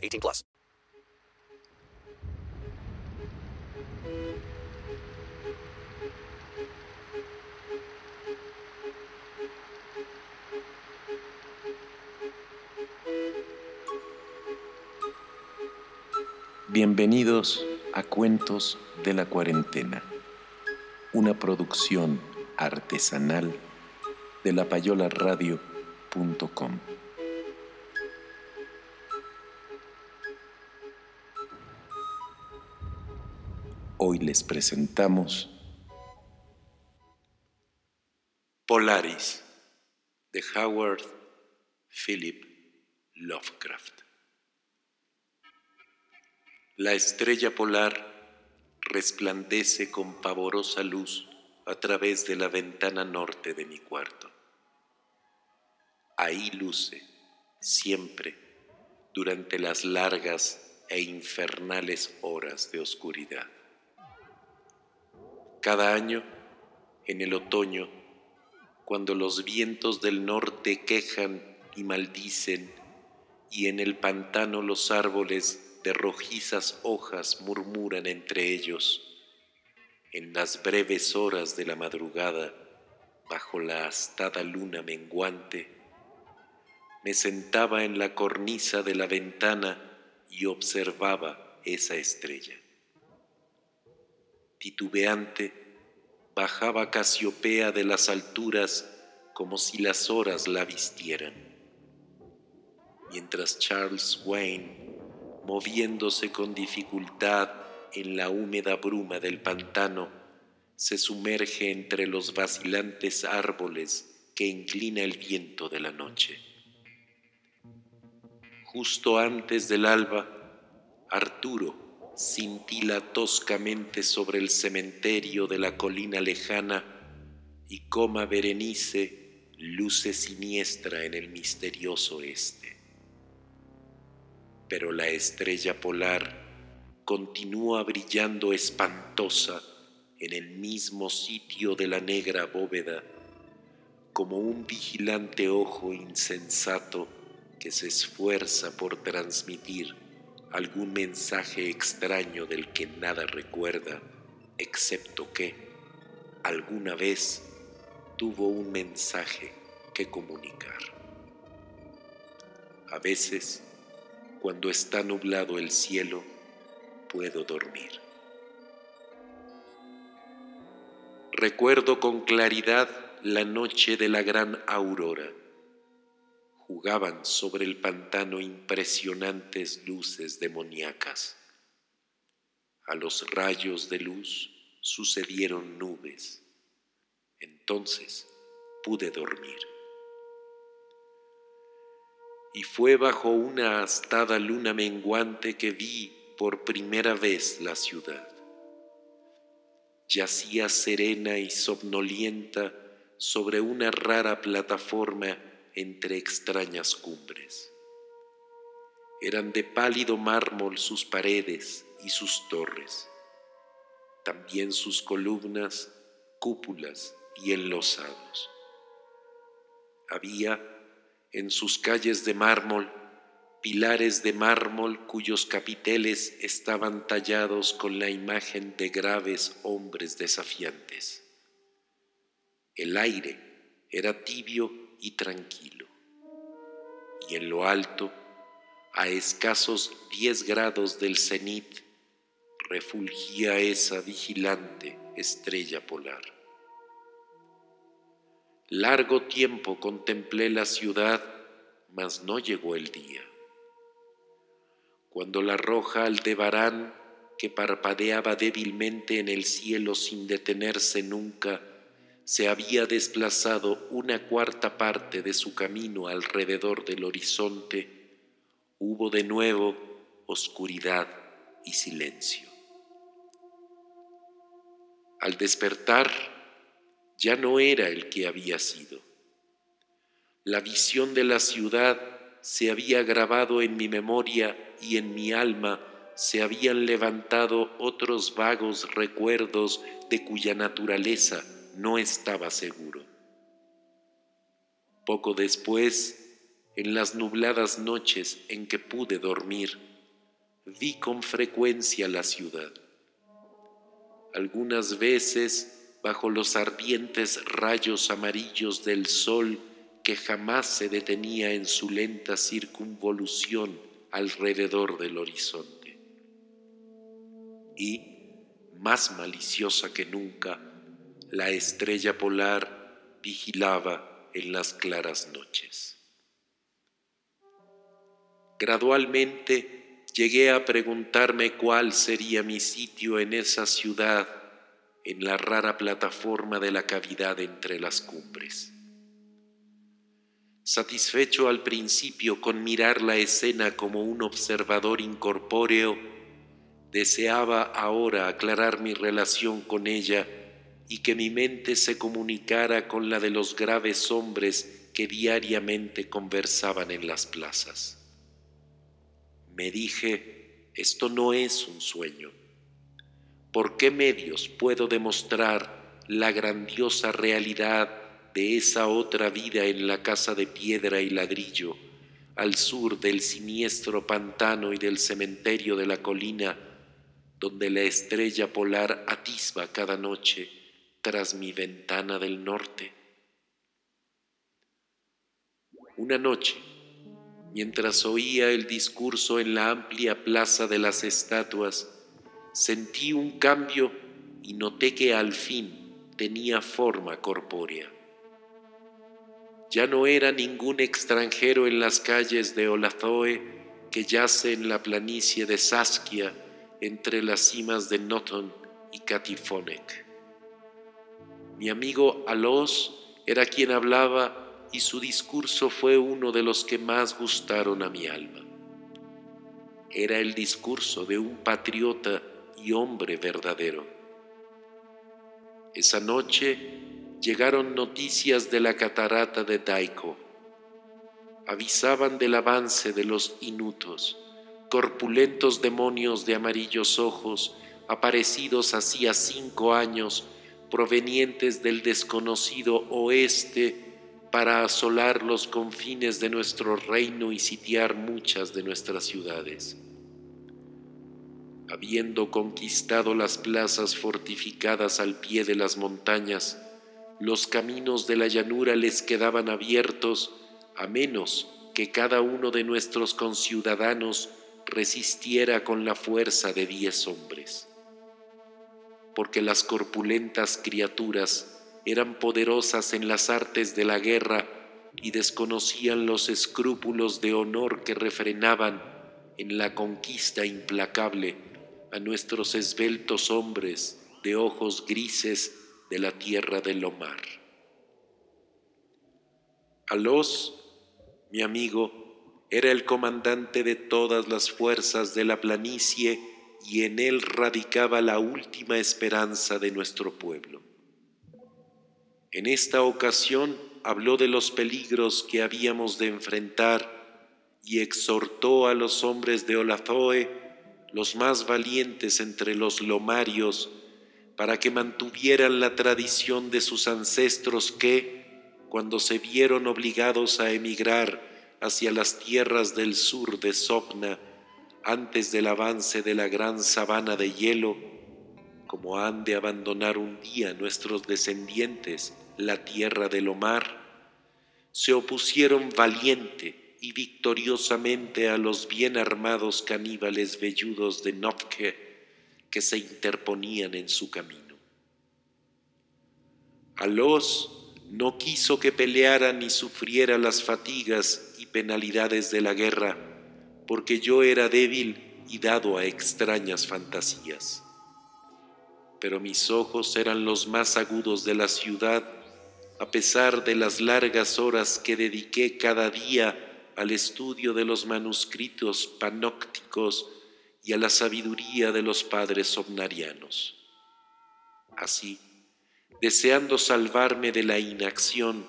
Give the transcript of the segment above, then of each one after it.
18 plus. Bienvenidos a Cuentos de la Cuarentena, una producción artesanal de lapayolaradio.com. Hoy les presentamos Polaris de Howard Philip Lovecraft. La estrella polar resplandece con pavorosa luz a través de la ventana norte de mi cuarto. Ahí luce, siempre, durante las largas e infernales horas de oscuridad. Cada año, en el otoño, cuando los vientos del norte quejan y maldicen, y en el pantano los árboles de rojizas hojas murmuran entre ellos, en las breves horas de la madrugada, bajo la astada luna menguante, me sentaba en la cornisa de la ventana y observaba esa estrella. Titubeante, bajaba Casiopea de las alturas como si las horas la vistieran. Mientras Charles Wayne, moviéndose con dificultad en la húmeda bruma del pantano, se sumerge entre los vacilantes árboles que inclina el viento de la noche. Justo antes del alba, Arturo cintila toscamente sobre el cementerio de la colina lejana y coma Berenice luce siniestra en el misterioso este. Pero la estrella polar continúa brillando espantosa en el mismo sitio de la negra bóveda, como un vigilante ojo insensato que se esfuerza por transmitir algún mensaje extraño del que nada recuerda, excepto que alguna vez tuvo un mensaje que comunicar. A veces, cuando está nublado el cielo, puedo dormir. Recuerdo con claridad la noche de la gran aurora. Jugaban sobre el pantano impresionantes luces demoníacas. A los rayos de luz sucedieron nubes. Entonces pude dormir. Y fue bajo una astada luna menguante que vi por primera vez la ciudad. Yacía serena y somnolienta sobre una rara plataforma entre extrañas cumbres. Eran de pálido mármol sus paredes y sus torres, también sus columnas, cúpulas y enlosados. Había en sus calles de mármol pilares de mármol cuyos capiteles estaban tallados con la imagen de graves hombres desafiantes. El aire era tibio y tranquilo, y en lo alto, a escasos diez grados del cenit, refulgía esa vigilante estrella polar. Largo tiempo contemplé la ciudad, mas no llegó el día cuando la roja aldebarán que parpadeaba débilmente en el cielo sin detenerse nunca, se había desplazado una cuarta parte de su camino alrededor del horizonte, hubo de nuevo oscuridad y silencio. Al despertar, ya no era el que había sido. La visión de la ciudad se había grabado en mi memoria y en mi alma se habían levantado otros vagos recuerdos de cuya naturaleza no estaba seguro. Poco después, en las nubladas noches en que pude dormir, vi con frecuencia la ciudad. Algunas veces, bajo los ardientes rayos amarillos del sol que jamás se detenía en su lenta circunvolución alrededor del horizonte. Y, más maliciosa que nunca, la estrella polar vigilaba en las claras noches. Gradualmente llegué a preguntarme cuál sería mi sitio en esa ciudad, en la rara plataforma de la cavidad entre las cumbres. Satisfecho al principio con mirar la escena como un observador incorpóreo, deseaba ahora aclarar mi relación con ella y que mi mente se comunicara con la de los graves hombres que diariamente conversaban en las plazas. Me dije, esto no es un sueño. ¿Por qué medios puedo demostrar la grandiosa realidad de esa otra vida en la casa de piedra y ladrillo, al sur del siniestro pantano y del cementerio de la colina, donde la estrella polar atisba cada noche tras mi ventana del norte? Una noche, mientras oía el discurso en la amplia plaza de las estatuas, sentí un cambio y noté que al fin tenía forma corpórea. Ya no era ningún extranjero en las calles de Olazoe que yace en la planicie de Saskia entre las cimas de Noton y Katifonek. Mi amigo Alos era quien hablaba y su discurso fue uno de los que más gustaron a mi alma. Era el discurso de un patriota y hombre verdadero. Esa noche llegaron noticias de la catarata de Daiko. Avisaban del avance de los inutos, corpulentos demonios de amarillos ojos, aparecidos hacía cinco años, provenientes del desconocido oeste, para asolar los confines de nuestro reino y sitiar muchas de nuestras ciudades. Habiendo conquistado las plazas fortificadas al pie de las montañas, los caminos de la llanura les quedaban abiertos a menos que cada uno de nuestros conciudadanos resistiera con la fuerza de diez hombres. Porque las corpulentas criaturas eran poderosas en las artes de la guerra y desconocían los escrúpulos de honor que refrenaban en la conquista implacable a nuestros esbeltos hombres de ojos grises de la tierra del Lomar. Alos, mi amigo, era el comandante de todas las fuerzas de la planicie y en él radicaba la última esperanza de nuestro pueblo. En esta ocasión habló de los peligros que habíamos de enfrentar y exhortó a los hombres de Olazoe, los más valientes entre los lomarios, para que mantuvieran la tradición de sus ancestros que, cuando se vieron obligados a emigrar hacia las tierras del sur de Sopna, antes del avance de la gran sabana de hielo, como han de abandonar un día nuestros descendientes la tierra del Omar, se opusieron valiente y victoriosamente a los bien armados caníbales velludos de Nopke, que se interponían en su camino. Alos no quiso que peleara ni sufriera las fatigas y penalidades de la guerra, porque yo era débil y dado a extrañas fantasías. Pero mis ojos eran los más agudos de la ciudad, a pesar de las largas horas que dediqué cada día al estudio de los manuscritos panópticos y a la sabiduría de los padres somnarianos. Así, deseando salvarme de la inacción,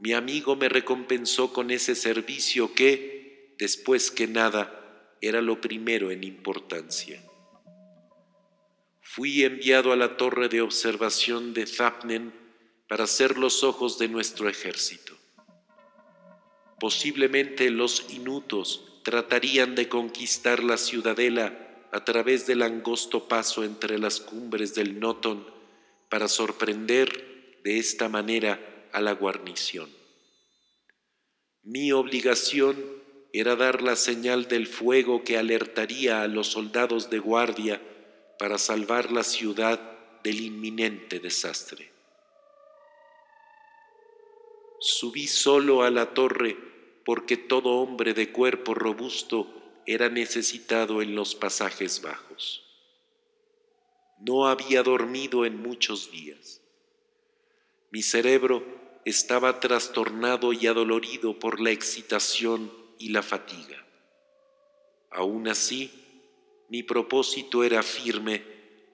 mi amigo me recompensó con ese servicio que, después que nada, era lo primero en importancia. Fui enviado a la torre de observación de Zapnen para ser los ojos de nuestro ejército. Posiblemente los inutos tratarían de conquistar la ciudadela a través del angosto paso entre las cumbres del Noton para sorprender de esta manera a la guarnición. Mi obligación era dar la señal del fuego que alertaría a los soldados de guardia para salvar la ciudad del inminente desastre. Subí solo a la torre porque todo hombre de cuerpo robusto era necesitado en los pasajes bajos. No había dormido en muchos días. Mi cerebro estaba trastornado y adolorido por la excitación y la fatiga. Aún así, mi propósito era firme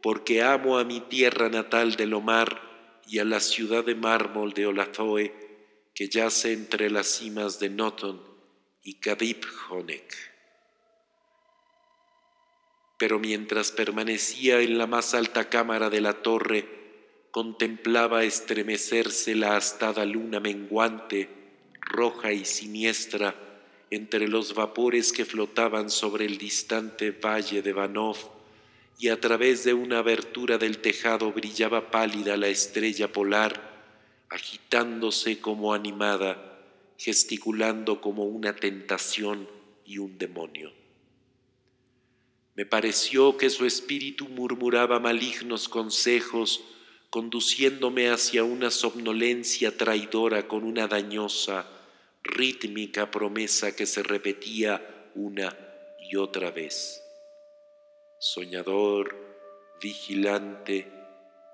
porque amo a mi tierra natal de Lomar y a la ciudad de mármol de Olazoe que yace entre las cimas de Noton y Kadip Honek. Pero mientras permanecía en la más alta cámara de la torre, contemplaba estremecerse la astada luna menguante, roja y siniestra, entre los vapores que flotaban sobre el distante valle de Vanov, y a través de una abertura del tejado brillaba pálida la estrella polar, agitándose como animada, gesticulando como una tentación y un demonio. Me pareció que su espíritu murmuraba malignos consejos, conduciéndome hacia una somnolencia traidora con una dañosa, rítmica promesa que se repetía una y otra vez. Soñador, vigilante,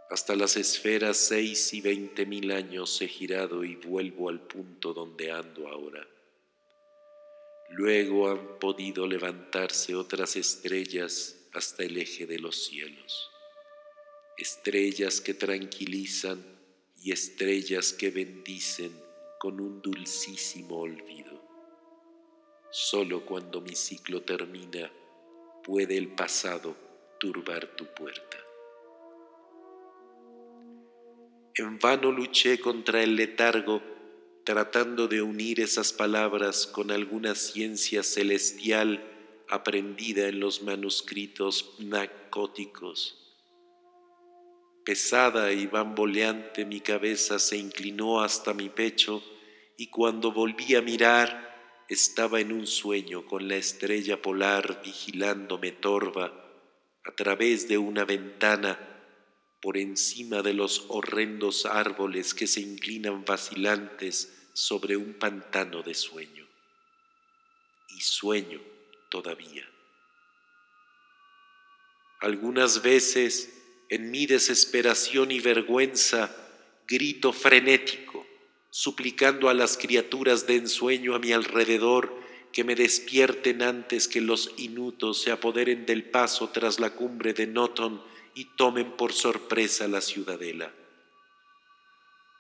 hasta las esferas seis y veinte mil años he girado y vuelvo al punto donde ando ahora. Luego han podido levantarse otras estrellas hasta el eje de los cielos, estrellas que tranquilizan y estrellas que bendicen con un dulcísimo olvido. Solo cuando mi ciclo termina puede el pasado turbar tu puerta. En vano luché contra el letargo, tratando de unir esas palabras con alguna ciencia celestial aprendida en los manuscritos narcóticos. Pesada y bamboleante mi cabeza se inclinó hasta mi pecho y cuando volví a mirar estaba en un sueño con la estrella polar vigilándome torva a través de una ventana por encima de los horrendos árboles que se inclinan vacilantes sobre un pantano de sueño. Y sueño todavía. Algunas veces, en mi desesperación y vergüenza, grito frenético, suplicando a las criaturas de ensueño a mi alrededor que me despierten antes que los inutos se apoderen del paso tras la cumbre de Noton y tomen por sorpresa la ciudadela.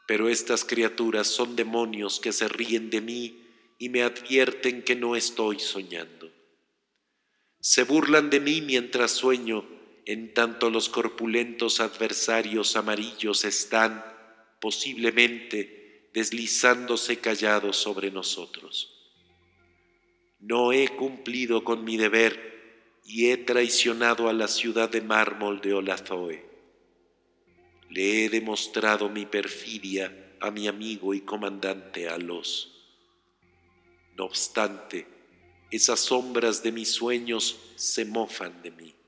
Pero estas criaturas son demonios que se ríen de mí y me advierten que no estoy soñando. Se burlan de mí mientras sueño, en tanto los corpulentos adversarios amarillos están, posiblemente, deslizándose callados sobre nosotros. No he cumplido con mi deber y he traicionado a la ciudad de mármol de Olazoe. Le he demostrado mi perfidia a mi amigo y comandante Alos. No obstante, esas sombras de mis sueños se mofan de mí.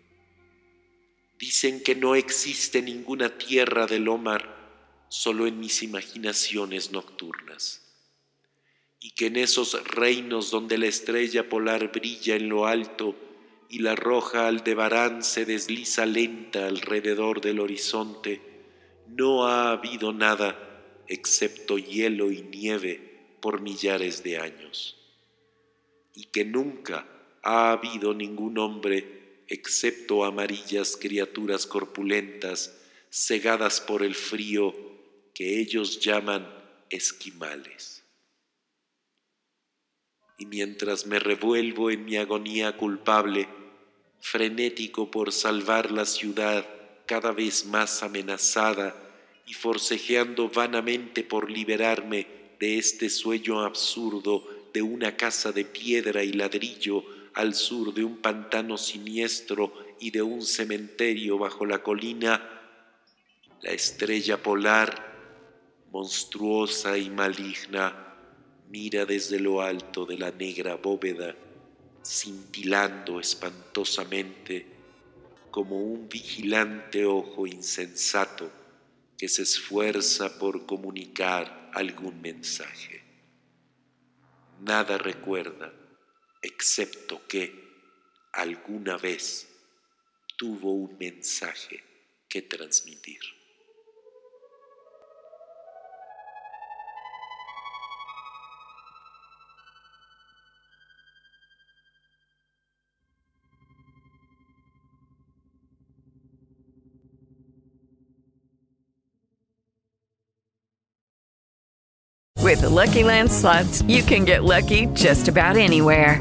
Dicen que no existe ninguna tierra del Omar solo en mis imaginaciones nocturnas, y que en esos reinos donde la estrella polar brilla en lo alto, y la roja aldebarán se desliza lenta alrededor del horizonte, no ha habido nada excepto hielo y nieve por millares de años. y que nunca ha habido ningún hombre excepto amarillas criaturas corpulentas cegadas por el frío que ellos llaman esquimales. Y mientras me revuelvo en mi agonía culpable, frenético por salvar la ciudad cada vez más amenazada y forcejeando vanamente por liberarme de este sueño absurdo de una casa de piedra y ladrillo al sur de un pantano siniestro y de un cementerio bajo la colina, la estrella polar, monstruosa y maligna, mira desde lo alto de la negra bóveda, cintilando espantosamente como un vigilante ojo insensato que se esfuerza por comunicar algún mensaje. Nada recuerda, excepto que alguna vez tuvo un mensaje que transmitir. With the Lucky Land slots, you can get lucky just about anywhere.